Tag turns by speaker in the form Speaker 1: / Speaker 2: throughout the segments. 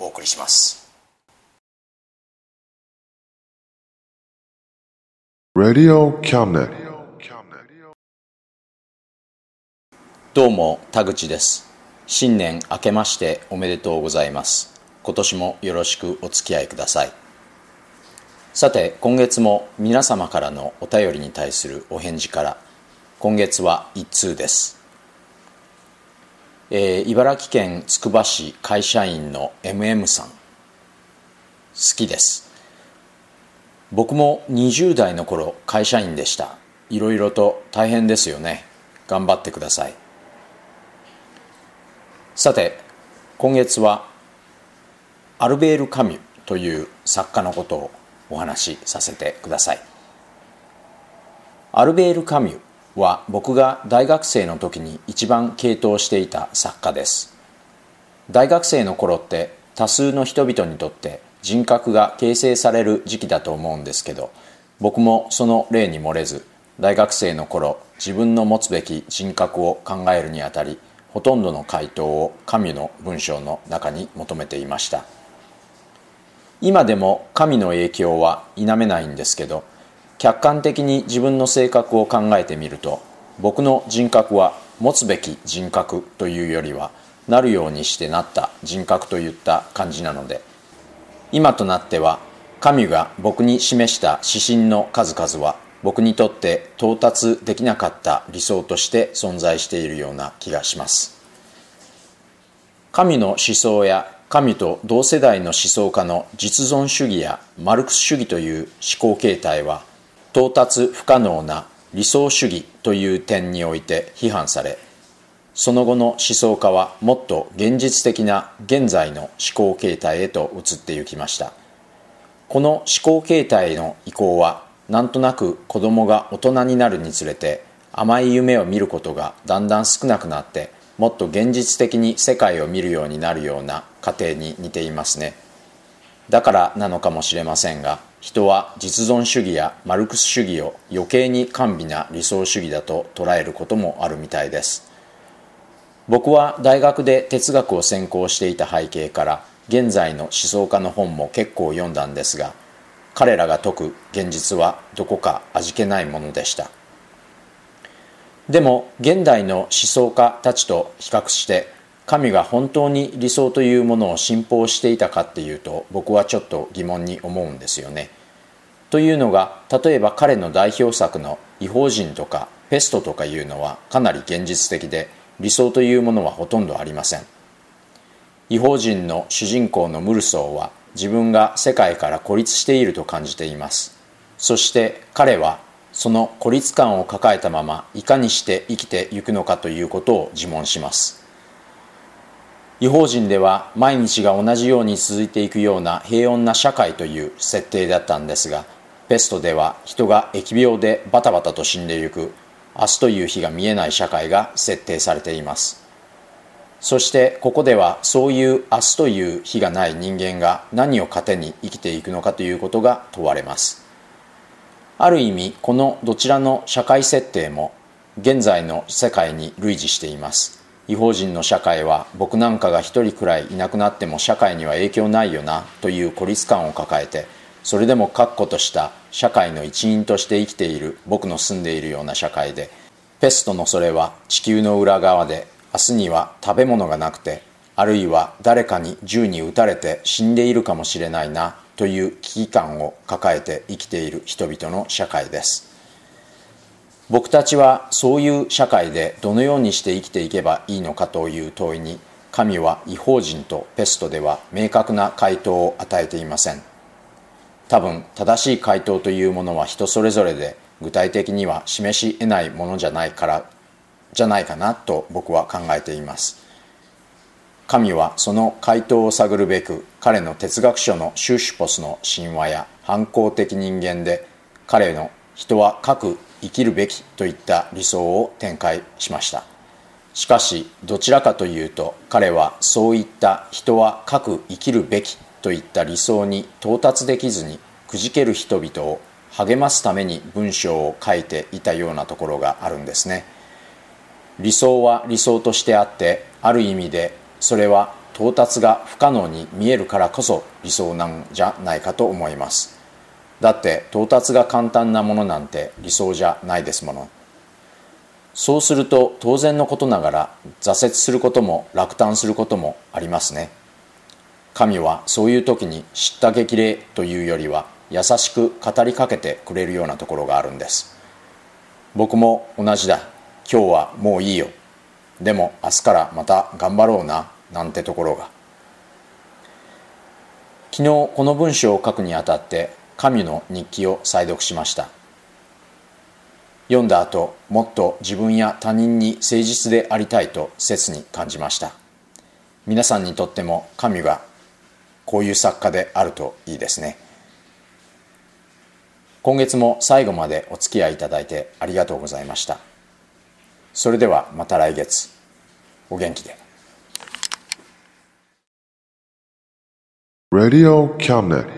Speaker 1: お送りします.どうも田口です。新年明けましておめでとうございます。今年もよろしくお付き合いください。さて今月も皆様からのお便りに対するお返事から今月は一通です、えー茨城県つくば市会社員の MM さん。好きです。僕も20代の頃会社員でした。いろいろと大変ですよね。頑張ってください。さて今月はアルベール・カミュという作家のことをお話しさせてください。アルベール・カミュは僕が大学生の時に一番傾倒していた作家です。大学生の頃って多数の人々にとって人格が形成される時期だと思うんですけど僕もその例に漏れず大学生の頃自分の持つべき人格を考えるにあたりほとんどの回答を神の文章の中に求めていました。今でも神の影響は否めないんですけど客観的に自分の性格を考えてみると僕の人格は持つべき人格というよりはなるようにしてなった人格といった感じなので今となっては神が僕に示した指針の数々は僕にとって到達できなかった理想として存在しているような気がします。神の思想や神と同世代の思想家の実存主義やマルクス主義という思考形態は到達不可能な理想主義という点において批判されその後の思想家はもっと現実的な現在の思考形態へと移ってゆきました。この思考形態への移行はなんとなく子供が大人になるにつれて甘い夢を見ることがだんだん少なくなってもっと現実的に世界を見るようになるような過程に似ていますね。だからなのかもしれませんが人は実存主義やマルクス主義を余計に甘美な理想主義だと捉えることもあるみたいです。僕は大学で哲学を専攻していた背景から現在の思想家の本も結構読んだんですが彼らが説く現実はどこか味気ないものでした。でも現代の思想家たちと比較して神が本当に理想というものを信奉していたかっていうと僕はちょっと疑問に思うんですよね。というのが例えば彼の代表作の「異邦人」とか「ペスト」とかいうのはかなり現実的で理想というものはほとんどありません。異邦人の主人公のムルソーは自分が世界から孤立していると感じています。そして彼はその孤立感を抱えたままいかにして生きていくのかということを自問します違法人では毎日が同じように続いていくような平穏な社会という設定だったんですがペストでは人が疫病でバタバタと死んでいく明日という日が見えない社会が設定されています。そしてここではそういう明日という日がない人間が何を糧に生きていくのかということが問われます。ある意味このどちらの社会設定も現在の世界に類似しています。違法人の社会は僕なんかが一人くらいいなくなっても社会には影響ないよなという孤立感を抱えてそれでも確固とした社会の一員として生きている僕の住んでいるような社会でペストのそれは地球の裏側で明日には食べ物がなくてあるいは誰かに銃に撃たれて死んでいるかもしれないなという危機感を抱えて生きている人々の社会です。僕たちはそういう社会でどのようにして生きていけばいいのかという問いに神は違法人とペストでは明確な回答を与えていません。多分正しい回答というものは人それぞれで具体的には示し得ないものじゃないからじゃないかなと僕は考えています。神はその回答を探るべく彼の哲学書のシュシュポスの神話や反抗的人間で彼の人は各生きるべきといった理想を展開しました。しかしどちらかというと彼はそういった人は各生きるべきといった理想に到達できずにくじける人々を励ますために文章を書いていたようなところがあるんですね。理想は理想としてあってある意味でそれは到達が不可能に見えるからこそ理想なんじゃないかと思います。だって到達が簡単なものなんて理想じゃないですもの。そうすると当然のことながら挫折することも落胆することもありますね。神はそういう時に知った激励というよりは優しく語りかけてくれるようなところがあるんです。僕も同じだ。今日はもういいよ。でも明日からまた頑張ろうななんてところが。昨日この文章を書くにあたって神の日記を再読しました。読んだ後もっと自分や他人に誠実でありたいと切に感じました。皆さんにとっても神がこういう作家であるといいですね。今月も最後までお付き合いいただいてありがとうございました。それではまた来月。お元気で。
Speaker 2: Radio Cabinet.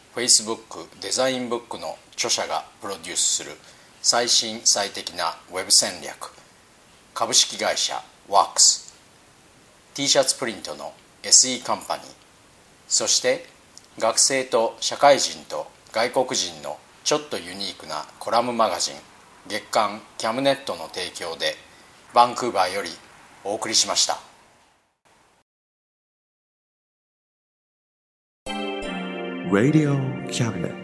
Speaker 1: Facebook デザインブックの著者がプロデュースする最新最適なウェブ戦略株式会社ワークス t シャツプリントの SE カンパニーそして学生と社会人と外国人のちょっとユニークなコラムマガジン月刊キャムネットの提供でバンクーバーよりお送りしました。
Speaker 3: Radio Cabinet.